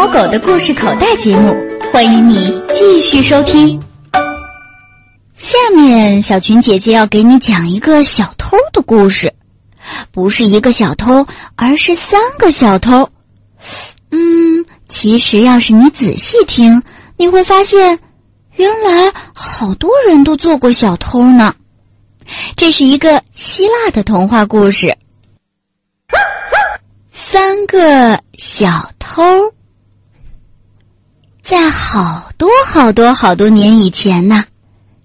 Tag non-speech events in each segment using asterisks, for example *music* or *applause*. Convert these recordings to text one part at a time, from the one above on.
猫狗的故事口袋节目，欢迎你继续收听。下面，小群姐姐要给你讲一个小偷的故事，不是一个小偷，而是三个小偷。嗯，其实要是你仔细听，你会发现，原来好多人都做过小偷呢。这是一个希腊的童话故事。三个小偷，在好多好多好多年以前呢，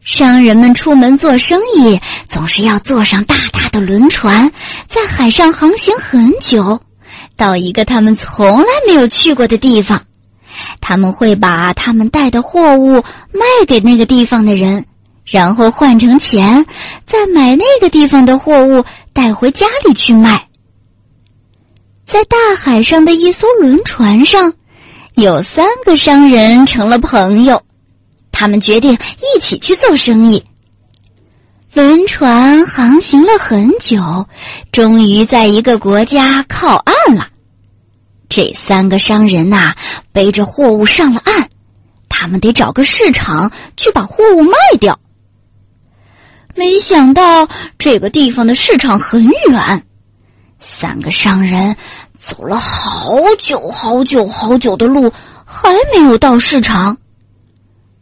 商人们出门做生意，总是要坐上大大的轮船，在海上航行很久，到一个他们从来没有去过的地方。他们会把他们带的货物卖给那个地方的人，然后换成钱，再买那个地方的货物带回家里去卖。在大海上的一艘轮船上，有三个商人成了朋友。他们决定一起去做生意。轮船航行了很久，终于在一个国家靠岸了。这三个商人呐，背着货物上了岸，他们得找个市场去把货物卖掉。没想到这个地方的市场很远。三个商人走了好久好久好久的路，还没有到市场。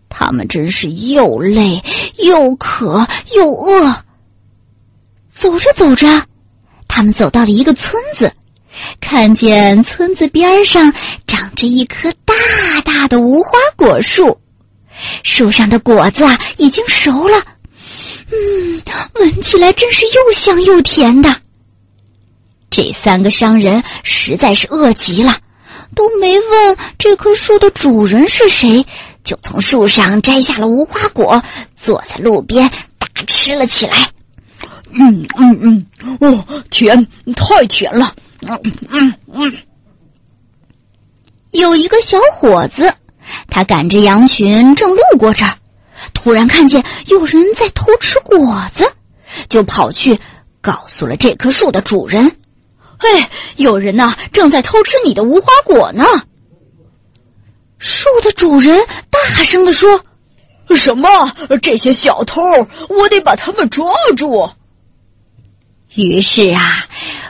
他们真是又累又渴又饿。走着走着，他们走到了一个村子，看见村子边上长着一棵大大的无花果树，树上的果子啊已经熟了，嗯，闻起来真是又香又甜的。这三个商人实在是饿极了，都没问这棵树的主人是谁，就从树上摘下了无花果，坐在路边大吃了起来。嗯嗯嗯，哦，甜，太甜了。嗯嗯嗯。有一个小伙子，他赶着羊群正路过这儿，突然看见有人在偷吃果子，就跑去告诉了这棵树的主人。嘿，有人呐，正在偷吃你的无花果呢！树的主人大声的说：“什么？这些小偷，我得把他们抓住！”于是啊，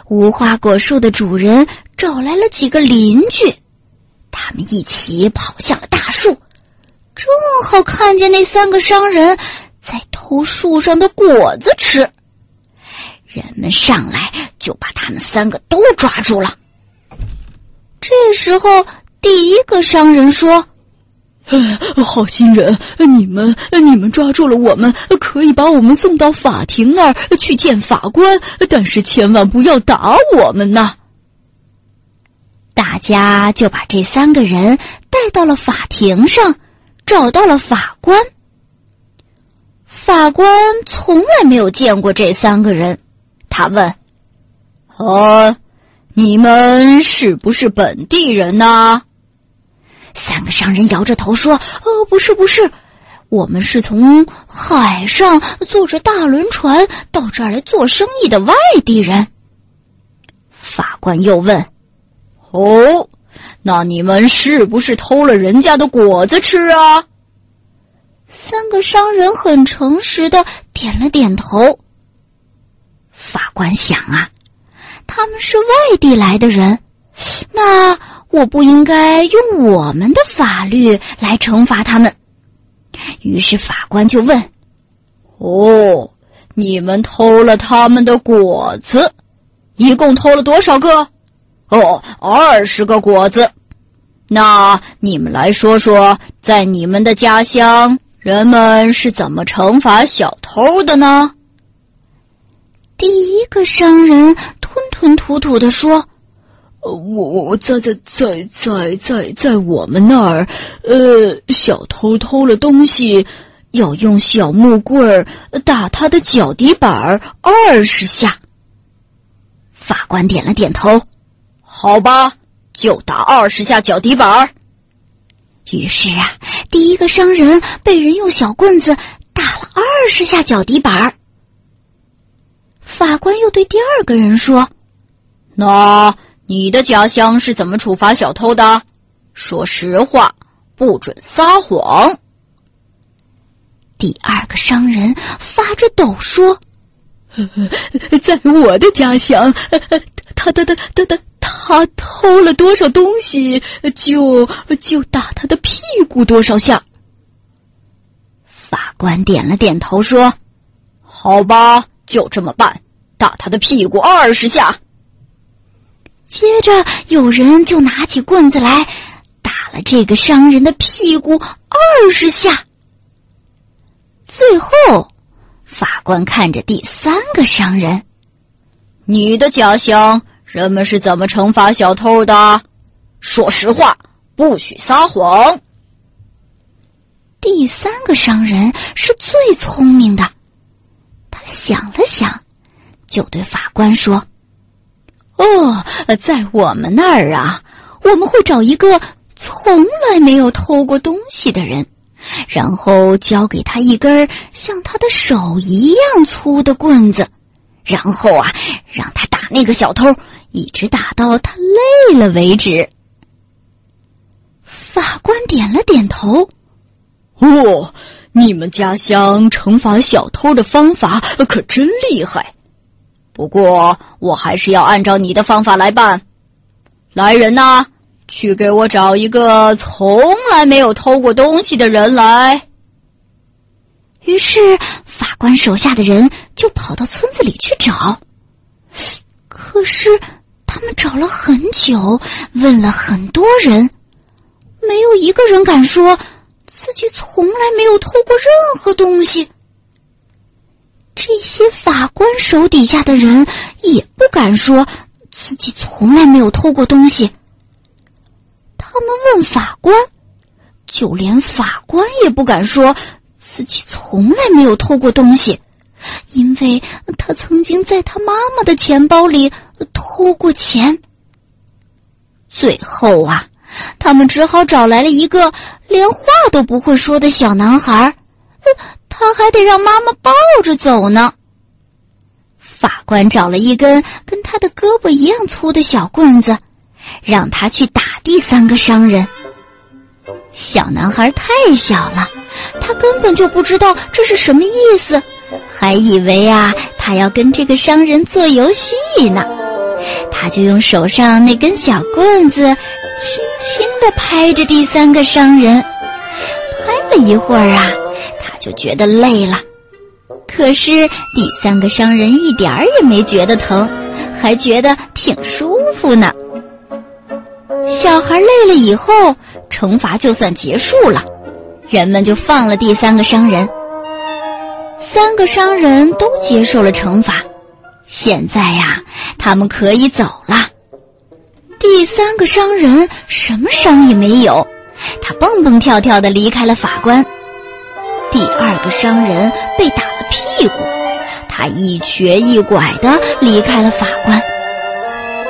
无花果树的主人找来了几个邻居，他们一起跑向了大树，正好看见那三个商人在偷树上的果子吃。人们上来就把他们三个都抓住了。这时候，第一个商人说：“好心人，你们你们抓住了我们，可以把我们送到法庭那儿去见法官，但是千万不要打我们呐！”大家就把这三个人带到了法庭上，找到了法官。法官从来没有见过这三个人。他问：“哦，你们是不是本地人呢？”三个商人摇着头说：“哦，不是，不是，我们是从海上坐着大轮船到这儿来做生意的外地人。”法官又问：“哦，那你们是不是偷了人家的果子吃啊？”三个商人很诚实的点了点头。法官想啊，他们是外地来的人，那我不应该用我们的法律来惩罚他们。于是法官就问：“哦，你们偷了他们的果子，一共偷了多少个？哦，二十个果子。那你们来说说，在你们的家乡，人们是怎么惩罚小偷的呢？”第一个商人吞吞吐吐的说：“我我我在在在在在在我们那儿，呃，小偷偷了东西，要用小木棍儿打他的脚底板二十下。”法官点了点头：“好吧，就打二十下脚底板。”于是啊，第一个商人被人用小棍子打了二十下脚底板。法官又对第二个人说：“那你的家乡是怎么处罚小偷的？”说实话，不准撒谎。第二个商人发着抖说：“ *laughs* 在我的家乡，*laughs* 他他他他他他偷了多少东西，就就打他的屁股多少下。”法官点了点头说：“好吧，就这么办，打他的屁股二十下。”接着有人就拿起棍子来，打了这个商人的屁股二十下。最后，法官看着第三个商人：“你的家乡人们是怎么惩罚小偷的？说实话，不许撒谎。”第三个商人是最聪明的，想了想，就对法官说：“哦，在我们那儿啊，我们会找一个从来没有偷过东西的人。”然后交给他一根像他的手一样粗的棍子，然后啊，让他打那个小偷，一直打到他累了为止。法官点了点头。哦，你们家乡惩罚小偷的方法可真厉害。不过，我还是要按照你的方法来办。来人呐！去给我找一个从来没有偷过东西的人来。于是法官手下的人就跑到村子里去找。可是他们找了很久，问了很多人，没有一个人敢说自己从来没有偷过任何东西。这些法官手底下的人也不敢说自己从来没有偷过东西。他们问法官，就连法官也不敢说自己从来没有偷过东西，因为他曾经在他妈妈的钱包里偷过钱。最后啊，他们只好找来了一个连话都不会说的小男孩，他还得让妈妈抱着走呢。法官找了一根跟他的胳膊一样粗的小棍子。让他去打第三个商人。小男孩太小了，他根本就不知道这是什么意思，还以为啊他要跟这个商人做游戏呢。他就用手上那根小棍子，轻轻地拍着第三个商人。拍了一会儿啊，他就觉得累了。可是第三个商人一点儿也没觉得疼，还觉得挺舒服呢。小孩累了以后，惩罚就算结束了，人们就放了第三个商人。三个商人都接受了惩罚，现在呀，他们可以走了。第三个商人什么伤也没有，他蹦蹦跳跳的离开了法官。第二个商人被打了屁股，他一瘸一拐的离开了法官。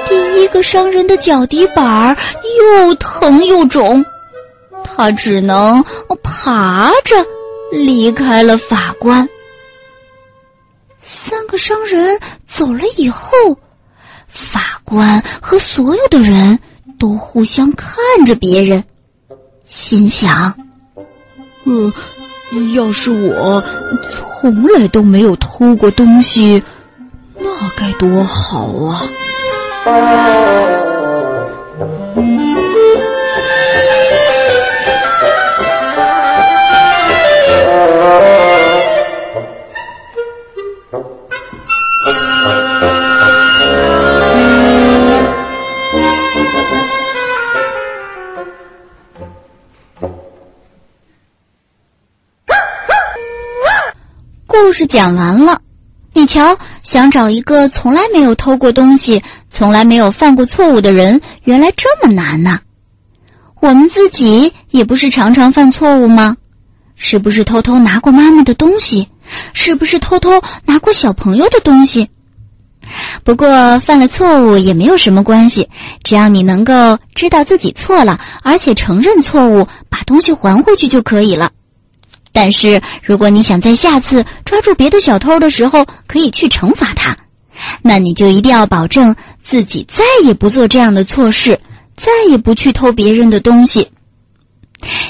第一个商人的脚底板又疼又肿，他只能爬着离开了法官。三个商人走了以后，法官和所有的人都互相看着别人，心想：“呃，要是我从来都没有偷过东西，那该多好啊！”故事讲完了。你瞧，想找一个从来没有偷过东西、从来没有犯过错误的人，原来这么难呢。我们自己也不是常常犯错误吗？是不是偷偷拿过妈妈的东西？是不是偷偷拿过小朋友的东西？不过犯了错误也没有什么关系，只要你能够知道自己错了，而且承认错误，把东西还回去就可以了。但是，如果你想在下次抓住别的小偷的时候可以去惩罚他，那你就一定要保证自己再也不做这样的错事，再也不去偷别人的东西。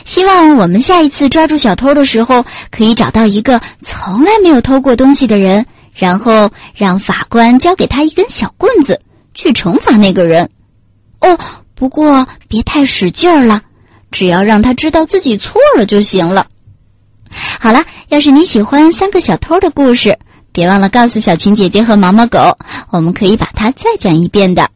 希望我们下一次抓住小偷的时候，可以找到一个从来没有偷过东西的人，然后让法官交给他一根小棍子，去惩罚那个人。哦，不过别太使劲儿了，只要让他知道自己错了就行了。好了，要是你喜欢三个小偷的故事，别忘了告诉小群姐姐和毛毛狗，我们可以把它再讲一遍的。